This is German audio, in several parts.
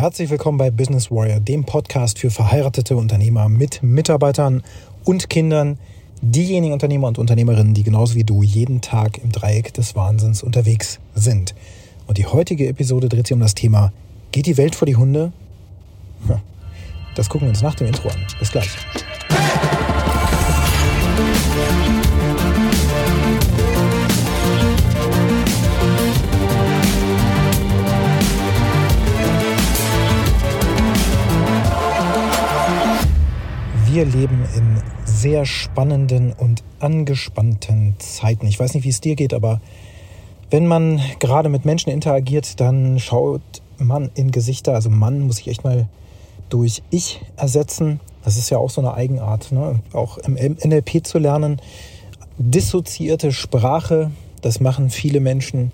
Herzlich willkommen bei Business Warrior, dem Podcast für verheiratete Unternehmer mit Mitarbeitern und Kindern, diejenigen Unternehmer und Unternehmerinnen, die genauso wie du jeden Tag im Dreieck des Wahnsinns unterwegs sind. Und die heutige Episode dreht sich um das Thema, geht die Welt vor die Hunde? Das gucken wir uns nach dem Intro an. Bis gleich. Wir leben in sehr spannenden und angespannten Zeiten. Ich weiß nicht, wie es dir geht, aber wenn man gerade mit Menschen interagiert, dann schaut man in Gesichter. Also Mann muss ich echt mal durch Ich ersetzen. Das ist ja auch so eine Eigenart, ne? auch im NLP zu lernen. Dissoziierte Sprache, das machen viele Menschen,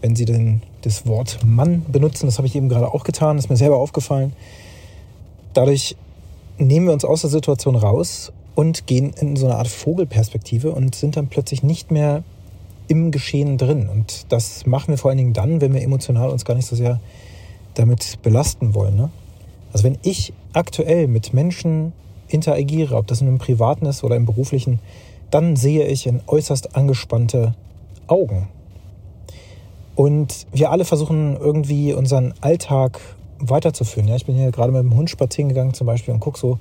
wenn sie denn das Wort Mann benutzen. Das habe ich eben gerade auch getan, das ist mir selber aufgefallen. Dadurch nehmen wir uns aus der Situation raus und gehen in so eine Art Vogelperspektive und sind dann plötzlich nicht mehr im Geschehen drin. Und das machen wir vor allen Dingen dann, wenn wir emotional uns gar nicht so sehr damit belasten wollen. Ne? Also wenn ich aktuell mit Menschen interagiere, ob das in einem privaten ist oder im beruflichen, dann sehe ich in äußerst angespannte Augen. Und wir alle versuchen irgendwie unseren Alltag weiterzuführen. Ja, ich bin hier gerade mit dem Hund spazieren gegangen zum Beispiel und gucke so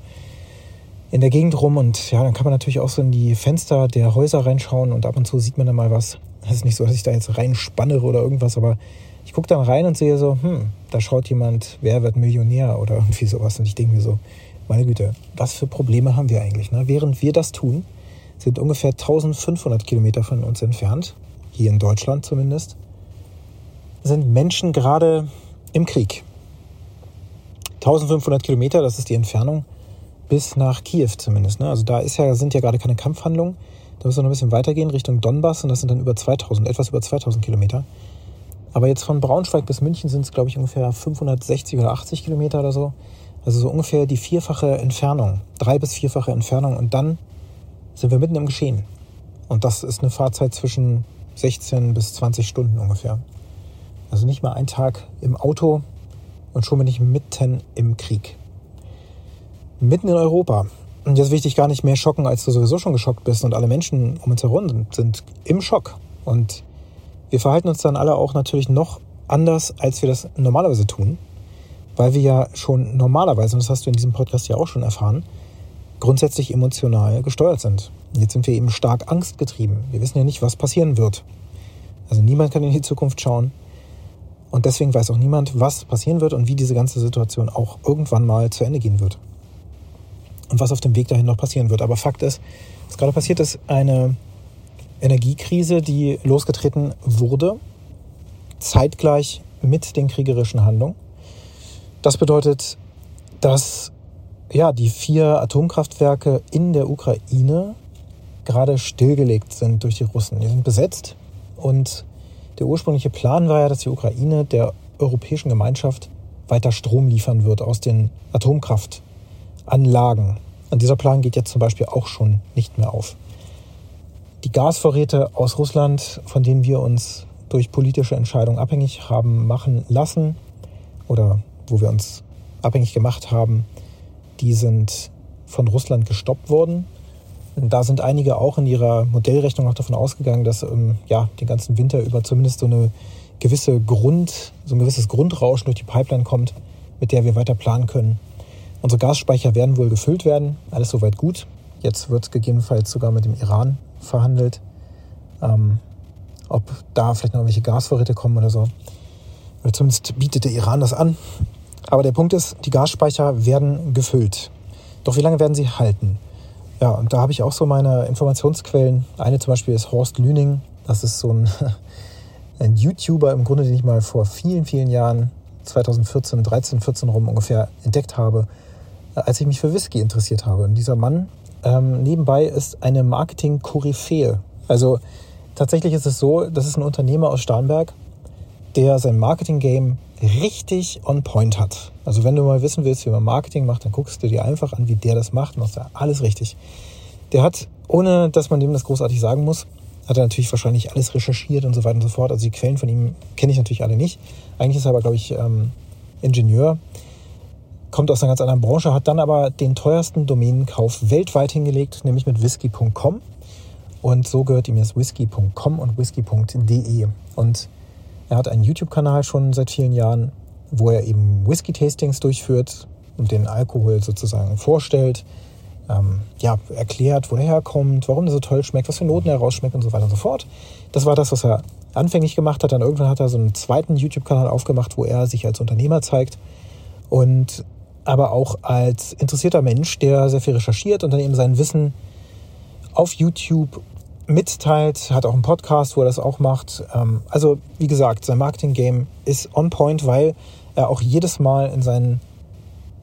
in der Gegend rum und ja, dann kann man natürlich auch so in die Fenster der Häuser reinschauen und ab und zu sieht man dann mal was. Es ist nicht so, dass ich da jetzt reinspannere oder irgendwas, aber ich gucke dann rein und sehe so, hm, da schaut jemand, wer wird Millionär oder irgendwie sowas. Und ich denke mir so, meine Güte, was für Probleme haben wir eigentlich? Ne? Während wir das tun, sind ungefähr 1500 Kilometer von uns entfernt, hier in Deutschland zumindest, sind Menschen gerade im Krieg. 1500 Kilometer, das ist die Entfernung bis nach Kiew zumindest. Ne? Also da ist ja, sind ja gerade keine Kampfhandlungen. Da müssen wir noch ein bisschen weitergehen Richtung Donbass und das sind dann über 2000, etwas über 2000 Kilometer. Aber jetzt von Braunschweig bis München sind es, glaube ich, ungefähr 560 oder 80 Kilometer oder so. Also so ungefähr die vierfache Entfernung, drei bis vierfache Entfernung und dann sind wir mitten im Geschehen. Und das ist eine Fahrzeit zwischen 16 bis 20 Stunden ungefähr. Also nicht mal ein Tag im Auto und schon bin ich mitten im Krieg. Mitten in Europa. Und jetzt will ich dich gar nicht mehr schocken, als du sowieso schon geschockt bist. Und alle Menschen um uns herum sind, sind im Schock. Und wir verhalten uns dann alle auch natürlich noch anders, als wir das normalerweise tun. Weil wir ja schon normalerweise, und das hast du in diesem Podcast ja auch schon erfahren, grundsätzlich emotional gesteuert sind. Jetzt sind wir eben stark angstgetrieben. Wir wissen ja nicht, was passieren wird. Also niemand kann in die Zukunft schauen. Und deswegen weiß auch niemand, was passieren wird und wie diese ganze Situation auch irgendwann mal zu Ende gehen wird. Und was auf dem Weg dahin noch passieren wird. Aber Fakt ist, was gerade passiert ist, eine Energiekrise, die losgetreten wurde, zeitgleich mit den kriegerischen Handlungen. Das bedeutet, dass ja, die vier Atomkraftwerke in der Ukraine gerade stillgelegt sind durch die Russen. Die sind besetzt und der ursprüngliche Plan war ja, dass die Ukraine der europäischen Gemeinschaft weiter Strom liefern wird aus den Atomkraftanlagen. Und dieser Plan geht jetzt zum Beispiel auch schon nicht mehr auf. Die Gasvorräte aus Russland, von denen wir uns durch politische Entscheidungen abhängig haben machen lassen oder wo wir uns abhängig gemacht haben, die sind von Russland gestoppt worden. Da sind einige auch in ihrer Modellrechnung noch davon ausgegangen, dass ähm, ja, den ganzen Winter über zumindest so eine gewisse Grund, so ein gewisses Grundrauschen durch die Pipeline kommt, mit der wir weiter planen können. Unsere Gasspeicher werden wohl gefüllt werden, alles soweit gut. Jetzt wird gegebenenfalls sogar mit dem Iran verhandelt, ähm, ob da vielleicht noch irgendwelche Gasvorräte kommen oder so. Oder zumindest bietet der Iran das an. Aber der Punkt ist, die Gasspeicher werden gefüllt. Doch wie lange werden sie halten? Ja, und da habe ich auch so meine Informationsquellen. Eine zum Beispiel ist Horst Lüning. Das ist so ein, ein YouTuber im Grunde, den ich mal vor vielen, vielen Jahren, 2014, 13, 14 rum ungefähr entdeckt habe, als ich mich für Whisky interessiert habe. Und dieser Mann ähm, nebenbei ist eine Marketing-Koryphäe. Also tatsächlich ist es so, das ist ein Unternehmer aus Starnberg, der sein Marketing-Game richtig on point hat. Also wenn du mal wissen willst, wie man Marketing macht, dann guckst du dir einfach an, wie der das macht und machst da alles richtig. Der hat, ohne dass man dem das großartig sagen muss, hat er natürlich wahrscheinlich alles recherchiert und so weiter und so fort. Also die Quellen von ihm kenne ich natürlich alle nicht. Eigentlich ist er aber, glaube ich, ähm, Ingenieur, kommt aus einer ganz anderen Branche, hat dann aber den teuersten Domänenkauf weltweit hingelegt, nämlich mit whisky.com. Und so gehört ihm jetzt whisky.com und whisky.de. Und er hat einen YouTube-Kanal schon seit vielen Jahren, wo er eben Whisky-Tastings durchführt und den Alkohol sozusagen vorstellt, ähm, ja, erklärt, woher er kommt, warum er so toll schmeckt, was für Noten er rausschmeckt und so weiter und so fort. Das war das, was er anfänglich gemacht hat. Dann irgendwann hat er so einen zweiten YouTube-Kanal aufgemacht, wo er sich als Unternehmer zeigt und aber auch als interessierter Mensch, der sehr viel recherchiert und dann eben sein Wissen auf YouTube mitteilt, hat auch einen Podcast, wo er das auch macht. Ähm, also wie gesagt, sein Marketing-Game ist on point, weil er auch jedes Mal in seinen,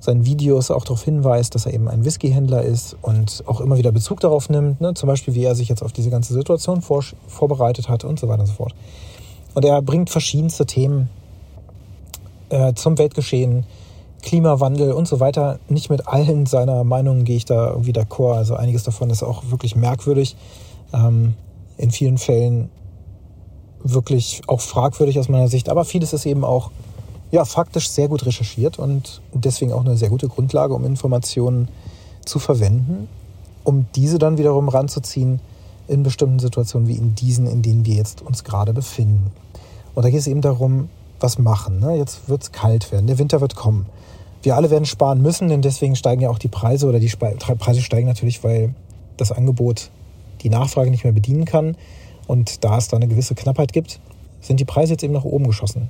seinen Videos auch darauf hinweist, dass er eben ein Whisky-Händler ist und auch immer wieder Bezug darauf nimmt. Ne? Zum Beispiel, wie er sich jetzt auf diese ganze Situation vor, vorbereitet hat und so weiter und so fort. Und er bringt verschiedenste Themen äh, zum Weltgeschehen, Klimawandel und so weiter. Nicht mit allen seiner Meinungen gehe ich da irgendwie d'accord. Also einiges davon ist auch wirklich merkwürdig. Ähm, in vielen Fällen wirklich auch fragwürdig aus meiner Sicht. Aber vieles ist eben auch ja, faktisch sehr gut recherchiert und deswegen auch eine sehr gute Grundlage, um Informationen zu verwenden, um diese dann wiederum ranzuziehen in bestimmten Situationen wie in diesen, in denen wir jetzt uns gerade befinden. Und da geht es eben darum, was machen. Ne? Jetzt wird es kalt werden, der Winter wird kommen. Wir alle werden sparen müssen, denn deswegen steigen ja auch die Preise oder die Preise steigen natürlich, weil das Angebot die Nachfrage nicht mehr bedienen kann. Und da es da eine gewisse Knappheit gibt, sind die Preise jetzt eben nach oben geschossen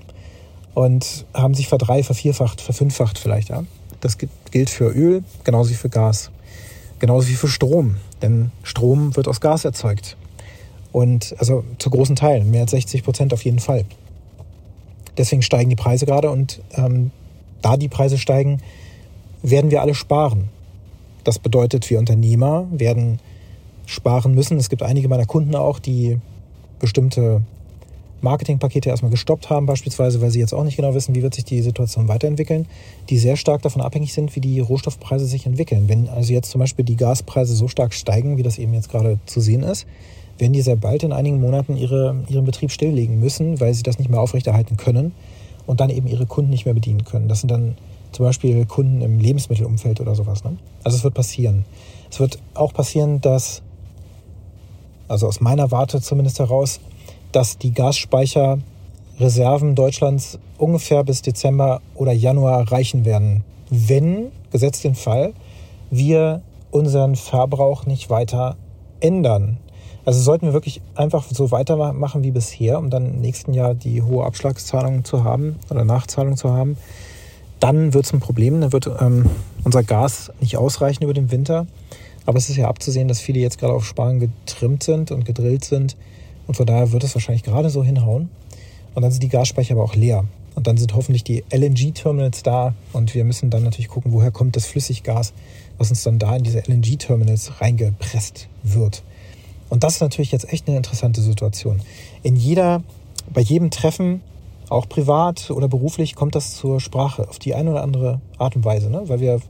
und haben sich verdrei, vervierfacht, verfünffacht vielleicht. Ja? Das gilt für Öl genauso wie für Gas, genauso wie für Strom, denn Strom wird aus Gas erzeugt. Und also zu großen Teilen, mehr als 60 Prozent auf jeden Fall. Deswegen steigen die Preise gerade und ähm, da die Preise steigen, werden wir alle sparen. Das bedeutet, wir Unternehmer werden sparen müssen. Es gibt einige meiner Kunden auch, die bestimmte Marketingpakete erstmal gestoppt haben, beispielsweise, weil sie jetzt auch nicht genau wissen, wie wird sich die Situation weiterentwickeln, die sehr stark davon abhängig sind, wie die Rohstoffpreise sich entwickeln. Wenn also jetzt zum Beispiel die Gaspreise so stark steigen, wie das eben jetzt gerade zu sehen ist, werden die sehr bald in einigen Monaten ihre, ihren Betrieb stilllegen müssen, weil sie das nicht mehr aufrechterhalten können und dann eben ihre Kunden nicht mehr bedienen können. Das sind dann zum Beispiel Kunden im Lebensmittelumfeld oder sowas. Ne? Also es wird passieren. Es wird auch passieren, dass, also aus meiner Warte zumindest heraus, dass die Gasspeicherreserven Deutschlands ungefähr bis Dezember oder Januar reichen werden, wenn, gesetzt den Fall, wir unseren Verbrauch nicht weiter ändern. Also sollten wir wirklich einfach so weitermachen wie bisher, um dann im nächsten Jahr die hohe Abschlagszahlung zu haben oder Nachzahlung zu haben, dann wird es ein Problem. Dann wird ähm, unser Gas nicht ausreichen über den Winter. Aber es ist ja abzusehen, dass viele jetzt gerade auf Sparen getrimmt sind und gedrillt sind. Und von daher wird es wahrscheinlich gerade so hinhauen. Und dann sind die Gasspeicher aber auch leer. Und dann sind hoffentlich die LNG-Terminals da. Und wir müssen dann natürlich gucken, woher kommt das Flüssiggas, was uns dann da in diese LNG-Terminals reingepresst wird. Und das ist natürlich jetzt echt eine interessante Situation. In jeder, bei jedem Treffen, auch privat oder beruflich, kommt das zur Sprache auf die eine oder andere Art und Weise, ne? weil wir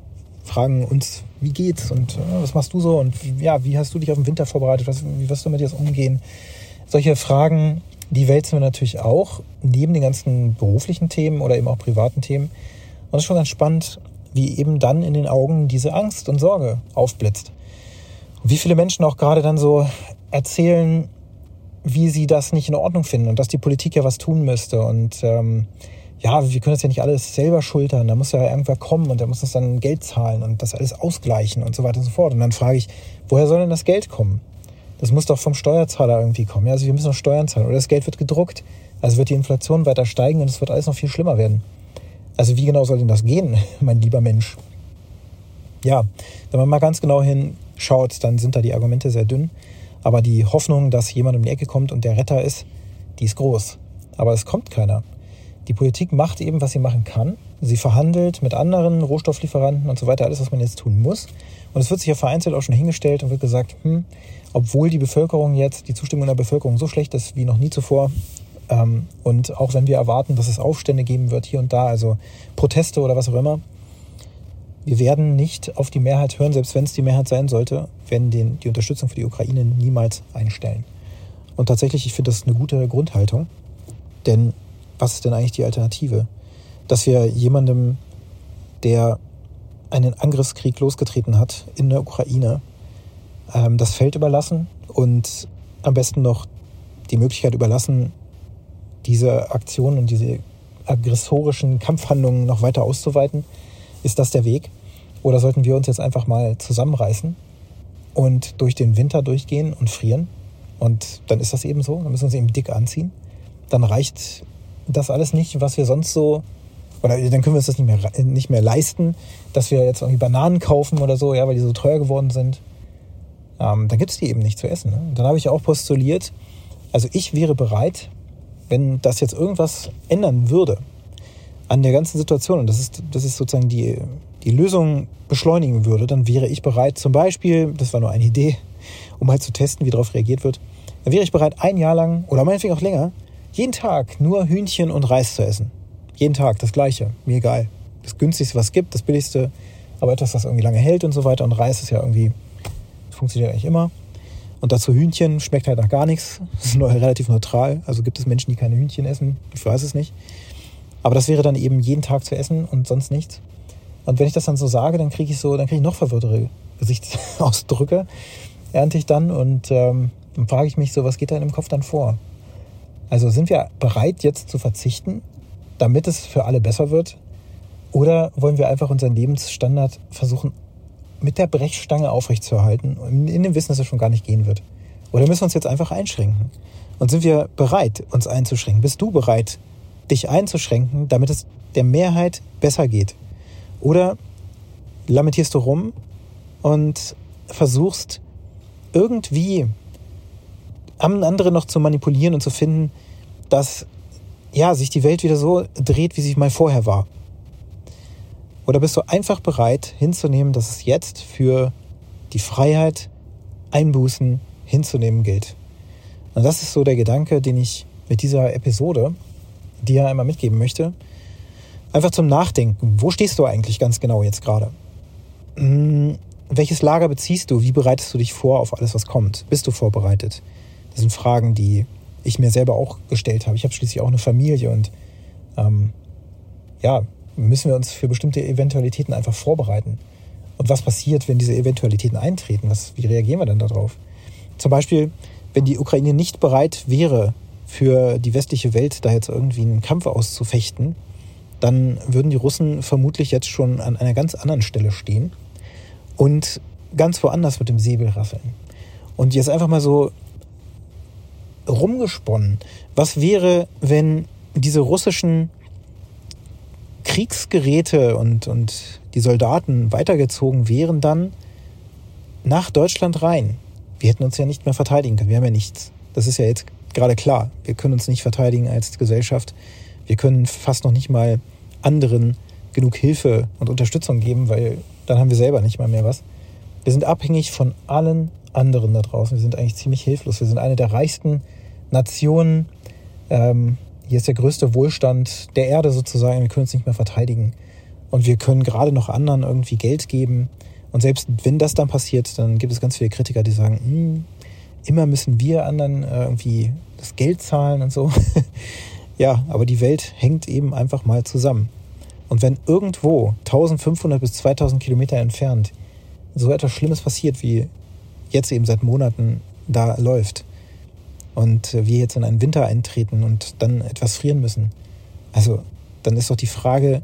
fragen uns, wie geht's und äh, was machst du so und ja, wie hast du dich auf den Winter vorbereitet, was, wie wirst du mit dir umgehen? Solche Fragen, die wälzen wir natürlich auch neben den ganzen beruflichen Themen oder eben auch privaten Themen. Und es ist schon ganz spannend, wie eben dann in den Augen diese Angst und Sorge aufblitzt. Und wie viele Menschen auch gerade dann so erzählen, wie sie das nicht in Ordnung finden und dass die Politik ja was tun müsste. Und ähm, ja, wir können das ja nicht alles selber schultern. Da muss ja irgendwer kommen und der muss uns dann Geld zahlen und das alles ausgleichen und so weiter und so fort. Und dann frage ich, woher soll denn das Geld kommen? Das muss doch vom Steuerzahler irgendwie kommen. Ja, also wir müssen noch Steuern zahlen. Oder das Geld wird gedruckt. Also wird die Inflation weiter steigen und es wird alles noch viel schlimmer werden. Also wie genau soll denn das gehen, mein lieber Mensch? Ja, wenn man mal ganz genau hinschaut, dann sind da die Argumente sehr dünn. Aber die Hoffnung, dass jemand um die Ecke kommt und der Retter ist, die ist groß. Aber es kommt keiner. Die Politik macht eben, was sie machen kann. Sie verhandelt mit anderen Rohstofflieferanten und so weiter, alles, was man jetzt tun muss. Und es wird sich ja vereinzelt auch schon hingestellt und wird gesagt, hm, obwohl die Bevölkerung jetzt, die Zustimmung der Bevölkerung so schlecht ist wie noch nie zuvor, ähm, und auch wenn wir erwarten, dass es Aufstände geben wird hier und da, also Proteste oder was auch immer, wir werden nicht auf die Mehrheit hören, selbst wenn es die Mehrheit sein sollte, werden den, die Unterstützung für die Ukraine niemals einstellen. Und tatsächlich, ich finde das eine gute Grundhaltung. Denn was ist denn eigentlich die Alternative? dass wir jemandem, der einen Angriffskrieg losgetreten hat in der Ukraine, ähm, das Feld überlassen und am besten noch die Möglichkeit überlassen, diese Aktionen und diese aggressorischen Kampfhandlungen noch weiter auszuweiten? Ist das der Weg? Oder sollten wir uns jetzt einfach mal zusammenreißen und durch den Winter durchgehen und frieren? Und dann ist das eben so, dann müssen wir uns eben dick anziehen. Dann reicht das alles nicht, was wir sonst so, oder dann können wir uns das nicht mehr, nicht mehr leisten, dass wir jetzt irgendwie Bananen kaufen oder so, ja, weil die so teuer geworden sind. Ähm, dann gibt es die eben nicht zu essen. Ne? Dann habe ich auch postuliert, also ich wäre bereit, wenn das jetzt irgendwas ändern würde an der ganzen Situation, und das ist, das ist sozusagen die, die Lösung beschleunigen würde, dann wäre ich bereit, zum Beispiel, das war nur eine Idee, um halt zu testen, wie darauf reagiert wird, dann wäre ich bereit, ein Jahr lang oder meinetwegen auch länger, jeden Tag nur Hühnchen und Reis zu essen. Jeden Tag das Gleiche. Mir egal. Das günstigste, was es gibt, das billigste, aber etwas, das irgendwie lange hält und so weiter. Und Reis ist ja irgendwie, funktioniert eigentlich immer. Und dazu Hühnchen schmeckt halt nach gar nichts. Das ist nur relativ neutral. Also gibt es Menschen, die keine Hühnchen essen. Ich weiß es nicht. Aber das wäre dann eben jeden Tag zu essen und sonst nichts. Und wenn ich das dann so sage, dann kriege ich so, dann kriege ich noch verwirrtere Gesichtsausdrücke, ernte ich dann und ähm, dann frage ich mich so, was geht da in dem Kopf dann vor? Also sind wir bereit, jetzt zu verzichten, damit es für alle besser wird? Oder wollen wir einfach unseren Lebensstandard versuchen mit der Brechstange aufrechtzuerhalten, in dem Wissen, dass es schon gar nicht gehen wird? Oder müssen wir uns jetzt einfach einschränken? Und sind wir bereit, uns einzuschränken? Bist du bereit, dich einzuschränken, damit es der Mehrheit besser geht? Oder lamentierst du rum und versuchst irgendwie am anderen noch zu manipulieren und zu finden, dass ja, sich die Welt wieder so dreht, wie sie mal vorher war? Oder bist du einfach bereit hinzunehmen, dass es jetzt für die Freiheit Einbußen hinzunehmen gilt? Und das ist so der Gedanke, den ich mit dieser Episode dir einmal mitgeben möchte. Einfach zum Nachdenken. Wo stehst du eigentlich ganz genau jetzt gerade? Hm, welches Lager beziehst du? Wie bereitest du dich vor auf alles, was kommt? Bist du vorbereitet? Das sind Fragen, die ich mir selber auch gestellt habe. Ich habe schließlich auch eine Familie und ähm, ja, müssen wir uns für bestimmte Eventualitäten einfach vorbereiten. Und was passiert, wenn diese Eventualitäten eintreten? Was, wie reagieren wir dann darauf? Zum Beispiel, wenn die Ukraine nicht bereit wäre, für die westliche Welt da jetzt irgendwie einen Kampf auszufechten, dann würden die Russen vermutlich jetzt schon an einer ganz anderen Stelle stehen und ganz woanders mit dem Säbel rasseln. Und jetzt einfach mal so rumgesponnen. Was wäre, wenn diese russischen Kriegsgeräte und, und die Soldaten weitergezogen wären dann nach Deutschland rein? Wir hätten uns ja nicht mehr verteidigen können. Wir haben ja nichts. Das ist ja jetzt gerade klar. Wir können uns nicht verteidigen als Gesellschaft. Wir können fast noch nicht mal anderen genug Hilfe und Unterstützung geben, weil dann haben wir selber nicht mal mehr was. Wir sind abhängig von allen anderen da draußen. Wir sind eigentlich ziemlich hilflos. Wir sind eine der reichsten Nationen. Ähm, hier ist der größte Wohlstand der Erde sozusagen. Wir können uns nicht mehr verteidigen. Und wir können gerade noch anderen irgendwie Geld geben. Und selbst wenn das dann passiert, dann gibt es ganz viele Kritiker, die sagen, hm, immer müssen wir anderen äh, irgendwie das Geld zahlen und so. ja, aber die Welt hängt eben einfach mal zusammen. Und wenn irgendwo 1500 bis 2000 Kilometer entfernt so etwas Schlimmes passiert, wie jetzt eben seit Monaten da läuft, und wir jetzt in einen Winter eintreten und dann etwas frieren müssen, also dann ist doch die Frage,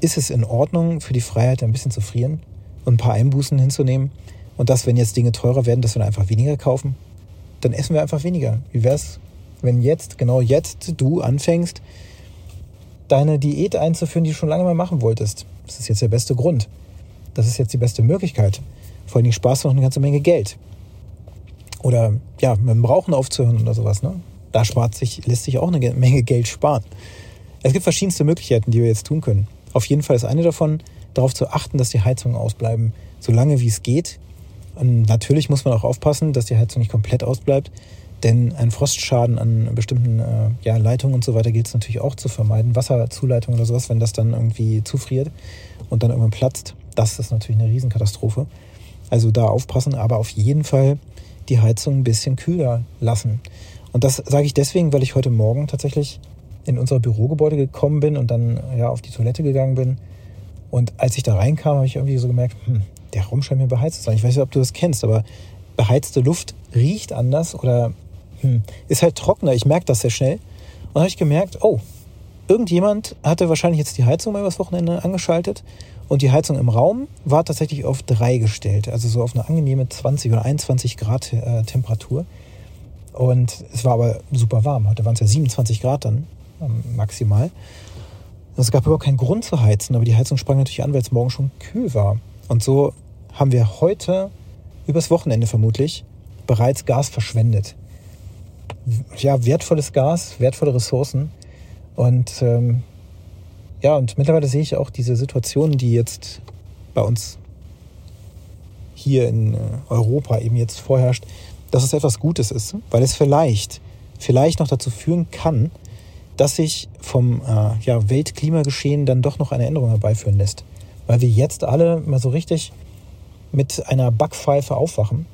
ist es in Ordnung für die Freiheit ein bisschen zu frieren und ein paar Einbußen hinzunehmen? Und dass, wenn jetzt Dinge teurer werden, dass wir dann einfach weniger kaufen? Dann essen wir einfach weniger. Wie wäre es, wenn jetzt, genau jetzt, du anfängst, deine Diät einzuführen, die du schon lange mal machen wolltest? Das ist jetzt der beste Grund. Das ist jetzt die beste Möglichkeit. Vor allen Dingen du noch eine ganze Menge Geld. Oder ja, mit dem Rauchen aufzuhören oder sowas. Ne? Da spart sich, lässt sich auch eine Menge Geld sparen. Es gibt verschiedenste Möglichkeiten, die wir jetzt tun können. Auf jeden Fall ist eine davon, darauf zu achten, dass die Heizungen ausbleiben, so lange wie es geht. Und natürlich muss man auch aufpassen, dass die Heizung nicht komplett ausbleibt, denn ein Frostschaden an bestimmten äh, ja, Leitungen und so weiter gilt es natürlich auch zu vermeiden. Wasserzuleitung oder sowas, wenn das dann irgendwie zufriert und dann irgendwann platzt, das ist natürlich eine Riesenkatastrophe. Also da aufpassen, aber auf jeden Fall die Heizung ein bisschen kühler lassen. Und das sage ich deswegen, weil ich heute Morgen tatsächlich in unser Bürogebäude gekommen bin und dann ja auf die Toilette gegangen bin. Und als ich da reinkam, habe ich irgendwie so gemerkt, hm, der Raum scheint mir beheizt zu sein. Ich weiß nicht, ob du das kennst, aber beheizte Luft riecht anders oder hm, ist halt trockener. Ich merke das sehr schnell. Und dann habe ich gemerkt, oh, irgendjemand hatte wahrscheinlich jetzt die Heizung mal übers Wochenende angeschaltet und die Heizung im Raum war tatsächlich auf 3 gestellt, also so auf eine angenehme 20 oder 21 Grad äh, Temperatur. Und es war aber super warm. Heute waren es ja 27 Grad dann ähm, maximal. Es gab überhaupt keinen Grund zu heizen, aber die Heizung sprang natürlich an, weil es morgen schon kühl war. Und so haben wir heute, übers Wochenende vermutlich, bereits Gas verschwendet. Ja, wertvolles Gas, wertvolle Ressourcen. Und ähm, ja, und mittlerweile sehe ich auch diese Situation, die jetzt bei uns hier in äh, Europa eben jetzt vorherrscht, dass es etwas Gutes ist, weil es vielleicht, vielleicht noch dazu führen kann, dass sich vom äh, ja, Weltklimageschehen dann doch noch eine Änderung herbeiführen lässt. Weil wir jetzt alle mal so richtig mit einer Backpfeife aufwachen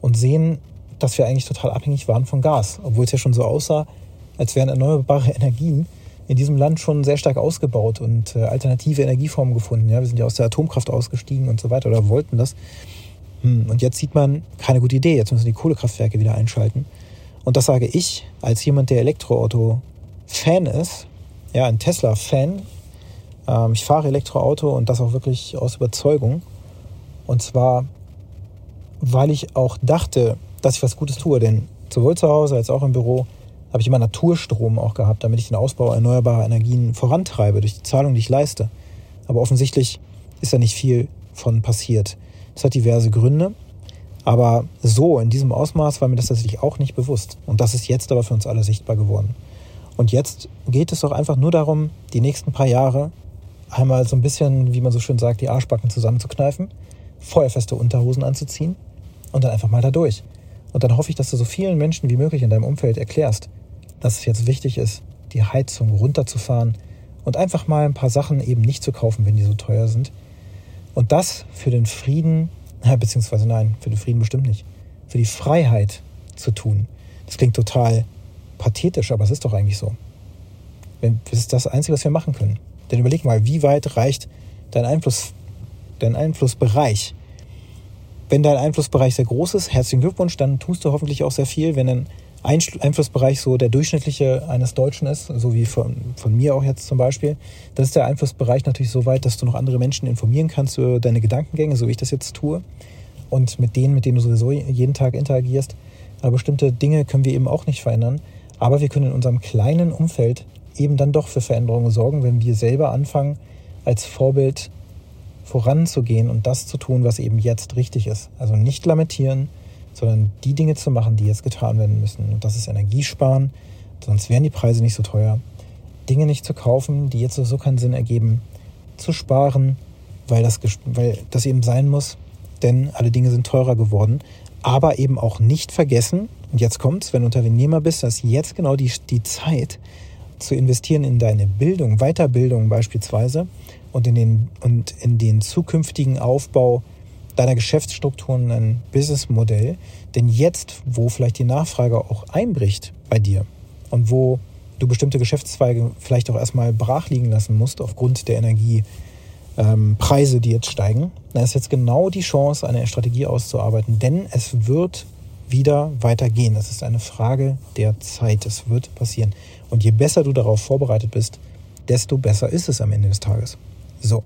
und sehen, dass wir eigentlich total abhängig waren von Gas, obwohl es ja schon so aussah, als wären erneuerbare Energien in diesem Land schon sehr stark ausgebaut und äh, alternative Energieformen gefunden. Ja, wir sind ja aus der Atomkraft ausgestiegen und so weiter oder wollten das. Hm, und jetzt sieht man, keine gute Idee, jetzt müssen die Kohlekraftwerke wieder einschalten. Und das sage ich als jemand, der Elektroauto-Fan ist, ja, ein Tesla-Fan. Ähm, ich fahre Elektroauto und das auch wirklich aus Überzeugung. Und zwar, weil ich auch dachte, dass ich was Gutes tue. Denn sowohl zu Hause als auch im Büro habe ich immer Naturstrom auch gehabt, damit ich den Ausbau erneuerbarer Energien vorantreibe durch die Zahlung, die ich leiste. Aber offensichtlich ist da nicht viel von passiert. Das hat diverse Gründe. Aber so, in diesem Ausmaß war mir das tatsächlich auch nicht bewusst. Und das ist jetzt aber für uns alle sichtbar geworden. Und jetzt geht es doch einfach nur darum, die nächsten paar Jahre einmal so ein bisschen, wie man so schön sagt, die Arschbacken zusammenzukneifen, feuerfeste Unterhosen anzuziehen und dann einfach mal da durch. Und dann hoffe ich, dass du so vielen Menschen wie möglich in deinem Umfeld erklärst, dass es jetzt wichtig ist, die Heizung runterzufahren und einfach mal ein paar Sachen eben nicht zu kaufen, wenn die so teuer sind, und das für den Frieden, beziehungsweise nein, für den Frieden bestimmt nicht, für die Freiheit zu tun. Das klingt total pathetisch, aber es ist doch eigentlich so. Das ist das Einzige, was wir machen können. Denn überleg mal, wie weit reicht dein Einfluss, dein Einflussbereich? Wenn dein Einflussbereich sehr groß ist, herzlichen Glückwunsch, dann tust du hoffentlich auch sehr viel. Wenn dein Einflussbereich so der durchschnittliche eines Deutschen ist, so wie von, von mir auch jetzt zum Beispiel, dann ist der Einflussbereich natürlich so weit, dass du noch andere Menschen informieren kannst über deine Gedankengänge, so wie ich das jetzt tue. Und mit denen, mit denen du sowieso jeden Tag interagierst. Aber bestimmte Dinge können wir eben auch nicht verändern. Aber wir können in unserem kleinen Umfeld eben dann doch für Veränderungen sorgen, wenn wir selber anfangen, als Vorbild voranzugehen und das zu tun, was eben jetzt richtig ist. Also nicht lamentieren, sondern die Dinge zu machen, die jetzt getan werden müssen. Und das ist Energiesparen, sonst wären die Preise nicht so teuer. Dinge nicht zu kaufen, die jetzt so keinen Sinn ergeben. Zu sparen, weil das, weil das eben sein muss, denn alle Dinge sind teurer geworden. Aber eben auch nicht vergessen, und jetzt kommt's, wenn du Unternehmer bist, dass jetzt genau die, die Zeit zu investieren in deine Bildung, Weiterbildung beispielsweise und in den, und in den zukünftigen Aufbau deiner Geschäftsstrukturen ein Businessmodell. Denn jetzt, wo vielleicht die Nachfrage auch einbricht bei dir und wo du bestimmte Geschäftszweige vielleicht auch erstmal brach liegen lassen musst aufgrund der Energiepreise, ähm, die jetzt steigen, dann ist jetzt genau die Chance, eine Strategie auszuarbeiten. Denn es wird wieder weitergehen. Es ist eine Frage der Zeit. Es wird passieren. Und je besser du darauf vorbereitet bist, desto besser ist es am Ende des Tages. So,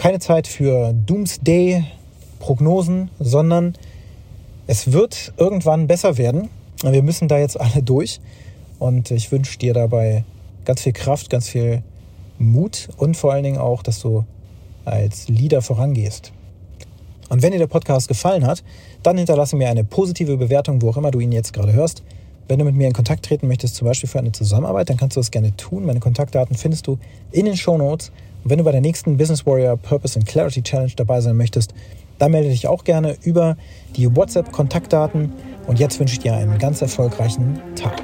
keine Zeit für Doomsday-Prognosen, sondern es wird irgendwann besser werden. Wir müssen da jetzt alle durch. Und ich wünsche dir dabei ganz viel Kraft, ganz viel Mut und vor allen Dingen auch, dass du als Leader vorangehst. Und wenn dir der Podcast gefallen hat, dann hinterlasse mir eine positive Bewertung, wo auch immer du ihn jetzt gerade hörst. Wenn du mit mir in Kontakt treten möchtest, zum Beispiel für eine Zusammenarbeit, dann kannst du das gerne tun. Meine Kontaktdaten findest du in den Show Notes. Und wenn du bei der nächsten Business Warrior Purpose and Clarity Challenge dabei sein möchtest, dann melde dich auch gerne über die WhatsApp-Kontaktdaten. Und jetzt wünsche ich dir einen ganz erfolgreichen Tag.